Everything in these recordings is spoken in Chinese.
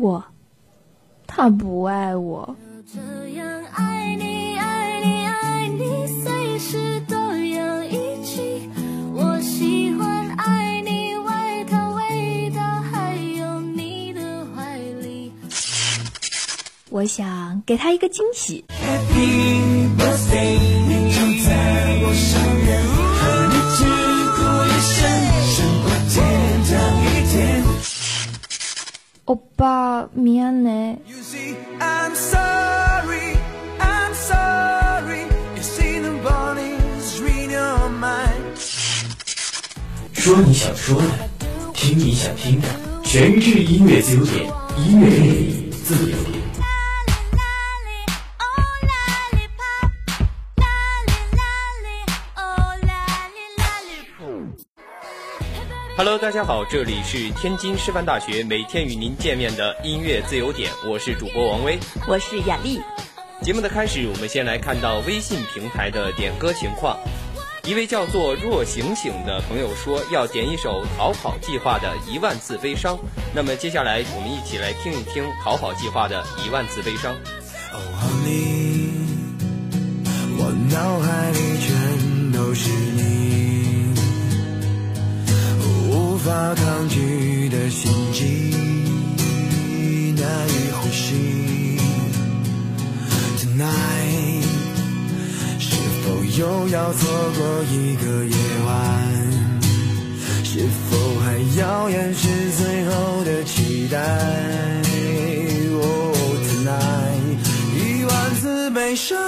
我，他不爱我。这样爱你，爱你，爱你，随时都要一起。我喜欢爱你，外套味道，还有你的怀里。我想给他一个惊喜。欧巴，미안해。 I'm sorry, I'm sorry. You see the bodies read your mind. 说你想说的，听你想听的，全智音乐自由点，音乐魅力自由点。 Hello，大家好，这里是天津师范大学每天与您见面的音乐自由点，我是主播王威。我是雅丽。节目的开始，我们先来看到微信平台的点歌情况。一位叫做若醒醒的朋友说要点一首逃跑计划的《一万次悲伤》。那么接下来我们一起来听一听逃跑计划的《一万次悲伤》。Oh honey，我脑海里全都是你，无法抗拒的心悸，难以呼吸。Tonight，是否又要错过一个夜晚？是否还要掩饰最后的期待？Oh tonight，一万次悲伤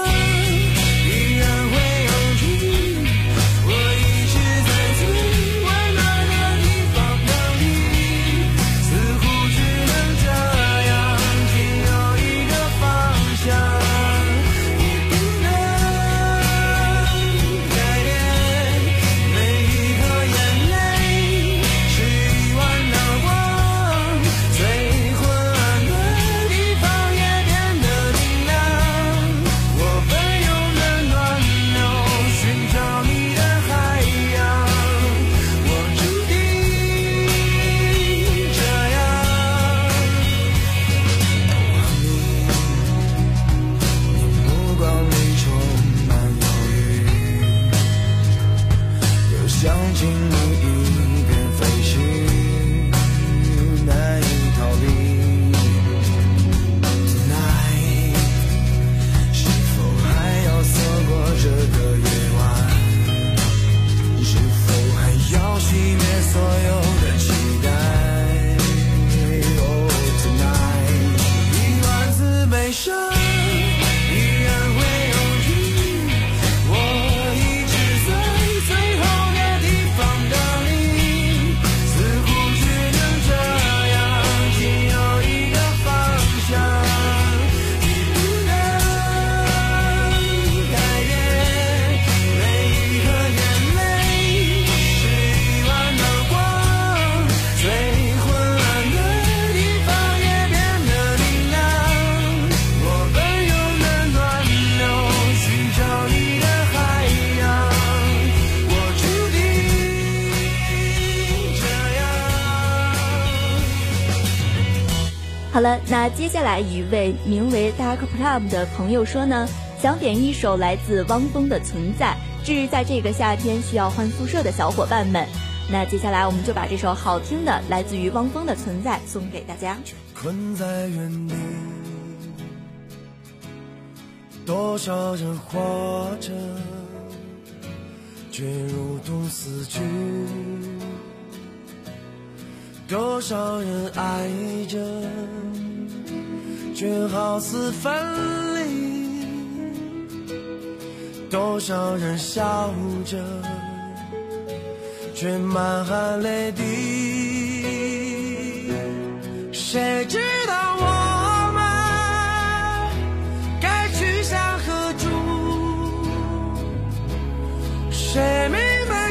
好了，那接下来一位名为 Dark Plum 的朋友说呢，想点一首来自汪峰的《存在》，致在这个夏天需要换宿舍的小伙伴们。那接下来我们就把这首好听的来自于汪峰的《存在》送给大家。困在原地，多少人活着，却如同死去；多少人爱着，却好似分离。多少人笑着，却满含泪滴。谁知道我们该去向何处？谁明白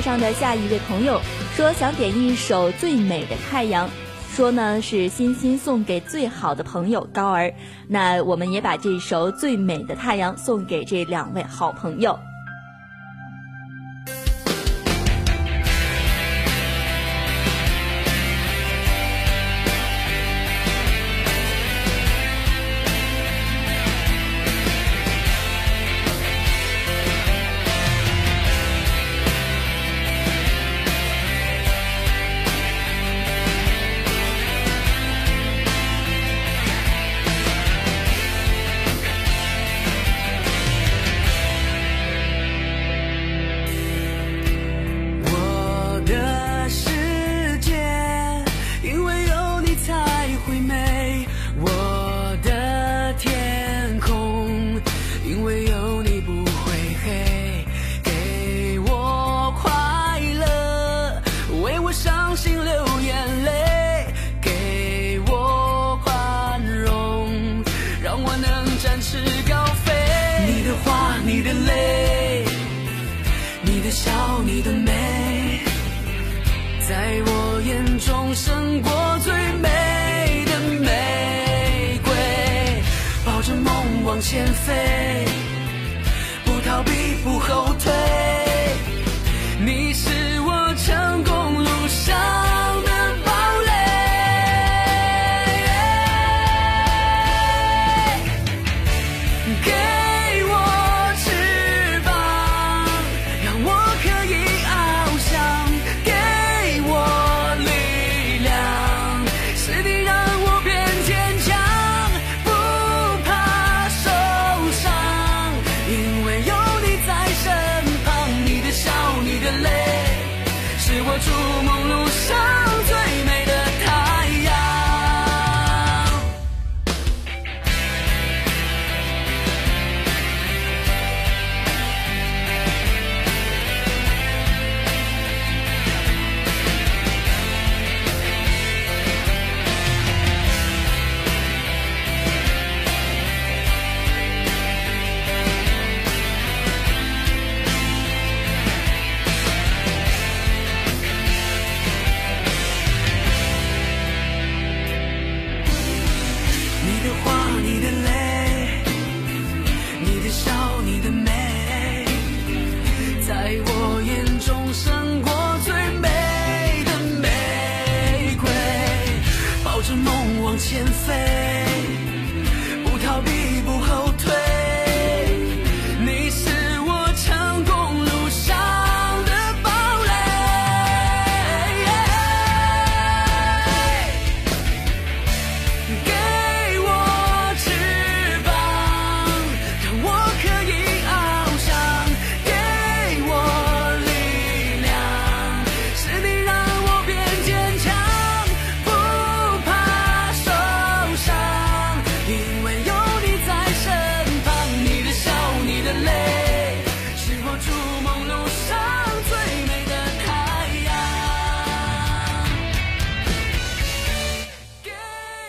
上的下一位朋友说，想点一首《最美的太阳》，说呢是欣欣送给最好的朋友高儿。那我们也把这首《最美的太阳》送给这两位好朋友。你的泪。你的笑，你的美，在我眼中胜过最美的玫瑰。抱着梦往前飞，不逃避，不后退。的话，你的泪，你的笑，你的美，在我眼中胜过最美的玫瑰。抱着梦往前飞，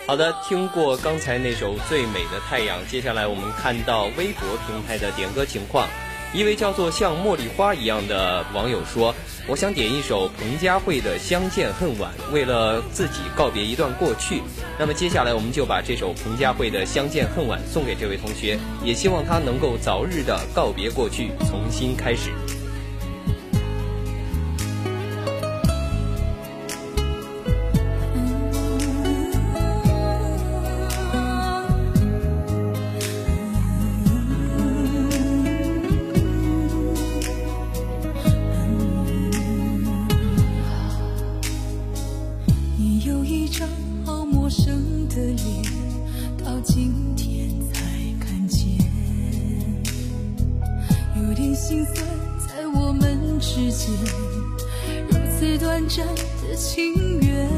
好的，听过刚才那首《最美的太阳》，接下来我们看到微博平台的点歌情况。一位叫做像茉莉花一样的网友说：“我想点一首彭佳慧的《相见恨晚》，为了自己告别一段过去。”那么接下来我们就把这首彭佳慧的《相见恨晚》送给这位同学，也希望他能够早日的告别过去，重新开始。情愿。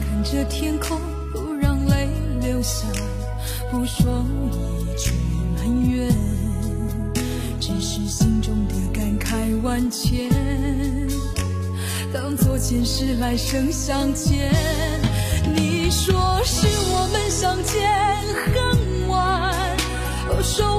看着天空，不让泪流下，不说一句埋怨，只是心中的感慨万千。当作前世来生相见。你说是我们相见恨晚，我说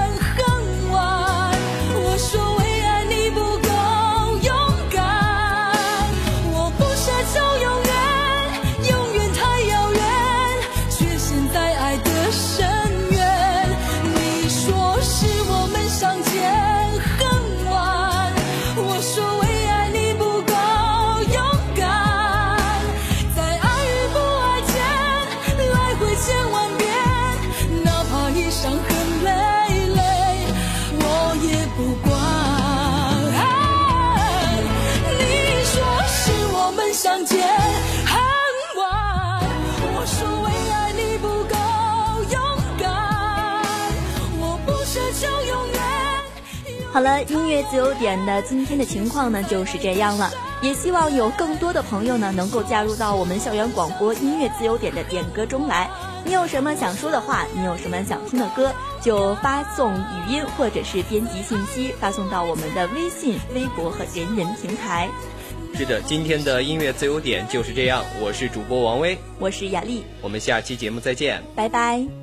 好了，音乐自由点的今天的情况呢就是这样了，也希望有更多的朋友呢能够加入到我们校园广播音乐自由点的点歌中来。你有什么想说的话，你有什么想听的歌，就发送语音或者是编辑信息发送到我们的微信、微博和人人平台。是的，今天的音乐自由点就是这样。我是主播王威，我是雅丽，我们下期节目再见。拜拜。